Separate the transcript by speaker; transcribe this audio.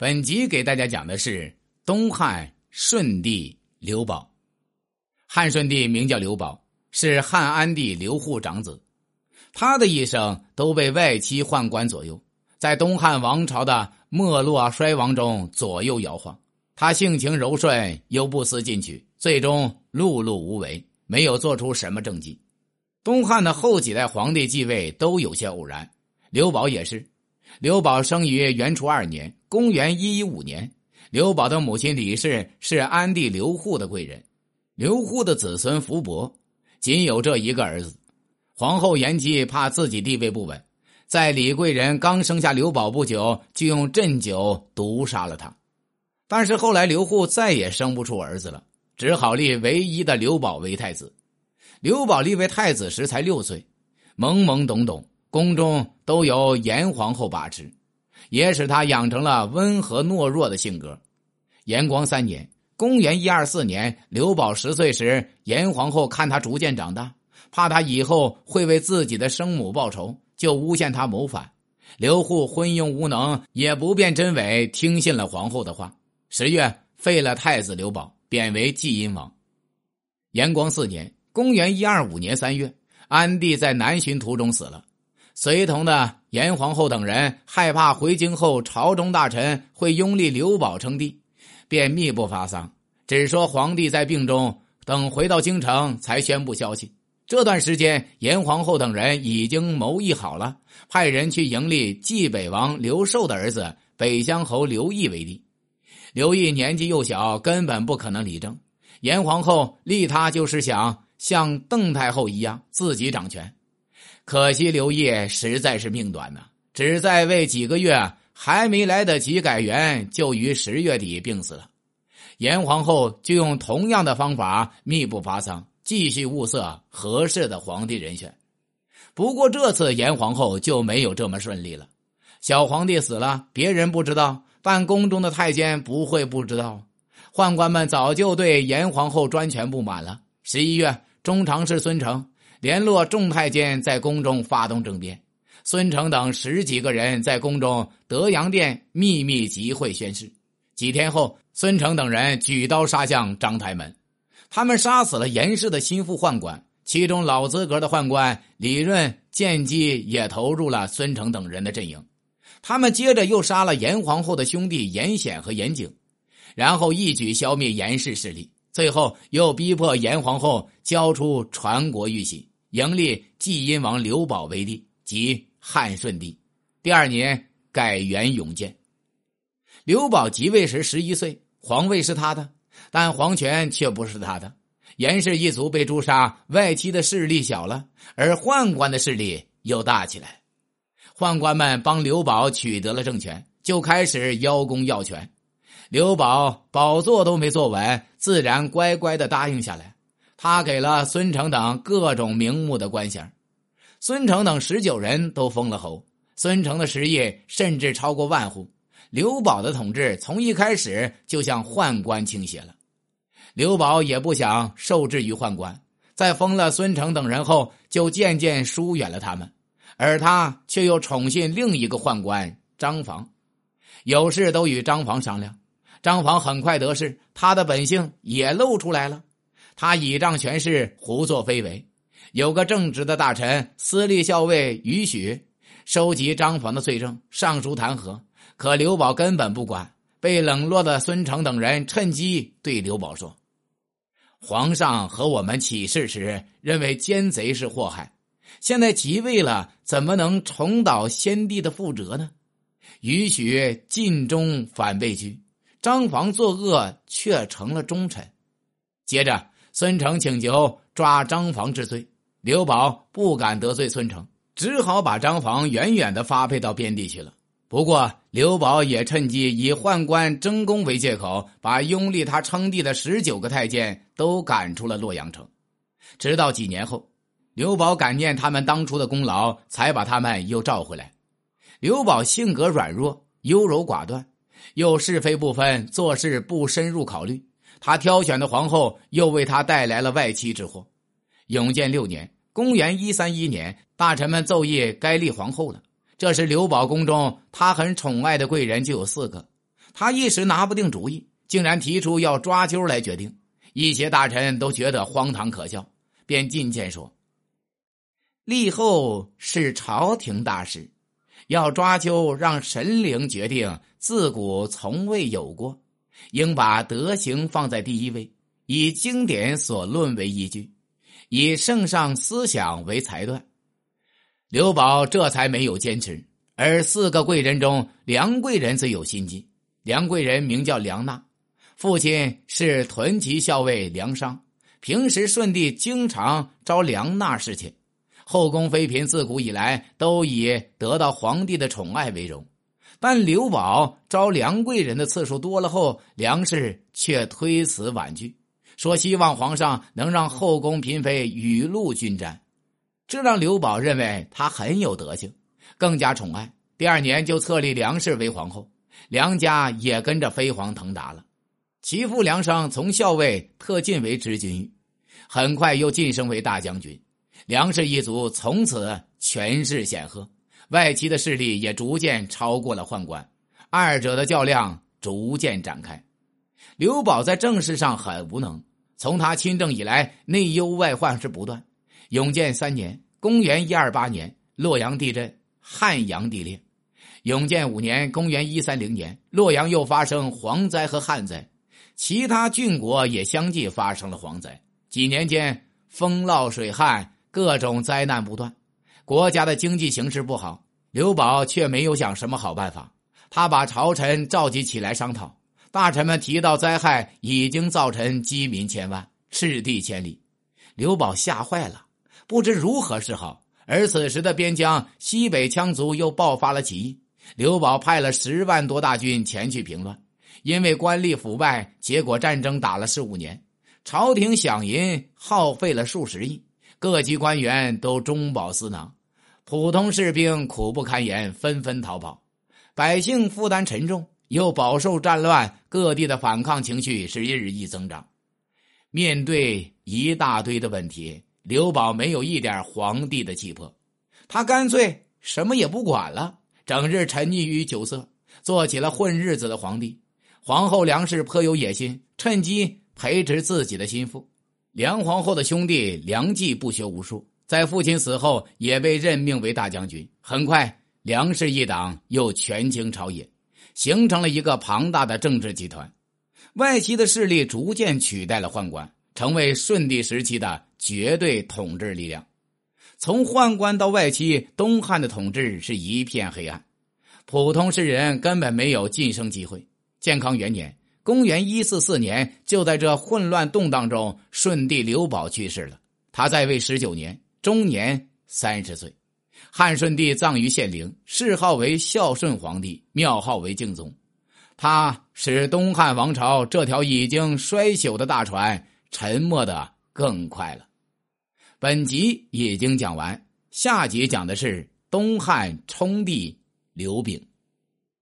Speaker 1: 本集给大家讲的是东汉顺帝刘保。汉顺帝名叫刘保，是汉安帝刘祜长子。他的一生都被外戚宦官左右，在东汉王朝的没落衰亡中左右摇晃。他性情柔顺，又不思进取，最终碌碌无为，没有做出什么政绩。东汉的后几代皇帝继位都有些偶然，刘保也是。刘宝生于元初二年，公元一一五年。刘宝的母亲李氏是安帝刘祜的贵人。刘祜的子孙福伯仅有这一个儿子。皇后延姬怕自己地位不稳，在李贵人刚生下刘宝不久，就用鸩酒毒杀了他。但是后来刘祜再也生不出儿子了，只好立唯一的刘宝为太子。刘宝立为太子时才六岁，懵懵懂懂。宫中都由严皇后把持，也使他养成了温和懦弱的性格。延光三年（公元一二四年），刘保十岁时，严皇后看他逐渐长大，怕他以后会为自己的生母报仇，就诬陷他谋反。刘祜昏庸无能，也不辨真伪，听信了皇后的话。十月，废了太子刘保，贬为济阴王。延光四年（公元一二五年）三月，安帝在南巡途中死了。随同的严皇后等人害怕回京后朝中大臣会拥立刘保称帝，便密不发丧，只说皇帝在病中，等回到京城才宣布消息。这段时间，严皇后等人已经谋议好了，派人去迎立冀北王刘寿的儿子北乡侯刘毅为帝。刘毅年纪幼小，根本不可能理政。严皇后立他就是想像邓太后一样自己掌权。可惜刘烨实在是命短呐，只在位几个月，还没来得及改元，就于十月底病死了。严皇后就用同样的方法，密不发丧，继续物色合适的皇帝人选。不过这次严皇后就没有这么顺利了。小皇帝死了，别人不知道，但宫中的太监不会不知道。宦官们早就对严皇后专权不满了。十一月，中常侍孙成。联络众太监在宫中发动政变，孙成等十几个人在宫中德阳殿秘密集会宣誓。几天后，孙成等人举刀杀向章台门，他们杀死了严氏的心腹宦官，其中老资格的宦官李润见机也投入了孙成等人的阵营。他们接着又杀了严皇后的兄弟严显和严景，然后一举消灭严氏势力。最后又逼迫严皇后交出传国玉玺，迎立济阴王刘保为帝，即汉顺帝。第二年改元永建。刘保即位时十一岁，皇位是他的，但皇权却不是他的。严氏一族被诛杀，外戚的势力小了，而宦官的势力又大起来。宦官们帮刘保取得了政权，就开始邀功要权。刘宝宝座都没坐稳，自然乖乖的答应下来。他给了孙成等各种名目的官衔，孙成等十九人都封了侯。孙成的实业甚至超过万户。刘宝的统治从一开始就向宦官倾斜了。刘宝也不想受制于宦官，在封了孙成等人后，就渐渐疏远了他们，而他却又宠信另一个宦官张房，有事都与张房商量。张房很快得势，他的本性也露出来了。他倚仗权势，胡作非为。有个正直的大臣司隶校尉于许，收集张房的罪证，上书弹劾。可刘保根本不管。被冷落的孙成等人趁机对刘保说：“皇上和我们起事时认为奸贼是祸害，现在即位了，怎么能重蹈先帝的覆辙呢？”于许尽忠反被拘。张房作恶，却成了忠臣。接着，孙成请求抓张房治罪，刘保不敢得罪孙成，只好把张房远远的发配到边地去了。不过，刘保也趁机以宦官争功为借口，把拥立他称帝的十九个太监都赶出了洛阳城。直到几年后，刘保感念他们当初的功劳，才把他们又召回来。刘保性格软弱，优柔寡断。又是非不分，做事不深入考虑。他挑选的皇后又为他带来了外戚之祸。永建六年（公元一三一年），大臣们奏议该立皇后了。这时刘保宫中他很宠爱的贵人就有四个，他一时拿不定主意，竟然提出要抓阄来决定。一些大臣都觉得荒唐可笑，便进谏说：“立后是朝廷大事，要抓阄让神灵决定，自古从未有过。应把德行放在第一位，以经典所论为依据，以圣上思想为裁断。”刘宝这才没有坚持。而四个贵人中，梁贵人最有心机。梁贵人名叫梁娜。父亲是屯骑校尉梁商，平时顺帝经常招梁娜侍寝，后宫妃嫔自古以来都以得到皇帝的宠爱为荣。但刘宝招梁贵人的次数多了后，梁氏却推辞婉拒，说希望皇上能让后宫嫔妃雨露均沾，这让刘宝认为他很有德行，更加宠爱。第二年就册立梁氏为皇后，梁家也跟着飞黄腾达了。其父梁商从校尉特进为知军，很快又晋升为大将军。梁氏一族从此权势显赫，外戚的势力也逐渐超过了宦官，二者的较量逐渐展开。刘宝在政事上很无能，从他亲政以来，内忧外患是不断。永建三年（公元一二八年），洛阳地震，汉阳地裂。永建五年（公元一三零年），洛阳又发生蝗灾和旱灾。其他郡国也相继发生了蝗灾，几年间风涝水旱，各种灾难不断，国家的经济形势不好。刘宝却没有想什么好办法，他把朝臣召集起来商讨。大臣们提到灾害已经造成饥民千万，赤地千里，刘宝吓坏了，不知如何是好。而此时的边疆西北羌族又爆发了起义，刘宝派了十万多大军前去平乱。因为官吏腐败，结果战争打了十五年，朝廷饷银耗费了数十亿，各级官员都中饱私囊，普通士兵苦不堪言，纷纷逃跑，百姓负担沉重，又饱受战乱，各地的反抗情绪是日益增长。面对一大堆的问题，刘宝没有一点皇帝的气魄，他干脆什么也不管了，整日沉溺于酒色，做起了混日子的皇帝。皇后梁氏颇有野心，趁机培植自己的心腹。梁皇后的兄弟梁冀不学无术，在父亲死后也被任命为大将军。很快，梁氏一党又权倾朝野，形成了一个庞大的政治集团。外戚的势力逐渐取代了宦官，成为顺帝时期的绝对统治力量。从宦官到外戚，东汉的统治是一片黑暗，普通士人根本没有晋升机会。建康元年（公元一四四年），就在这混乱动荡中，顺帝刘保去世了。他在位十九年，终年三十岁。汉顺帝葬于献陵，谥号为孝顺皇帝，庙号为敬宗。他使东汉王朝这条已经衰朽的大船沉没的更快了。本集已经讲完，下集讲的是东汉冲帝刘炳。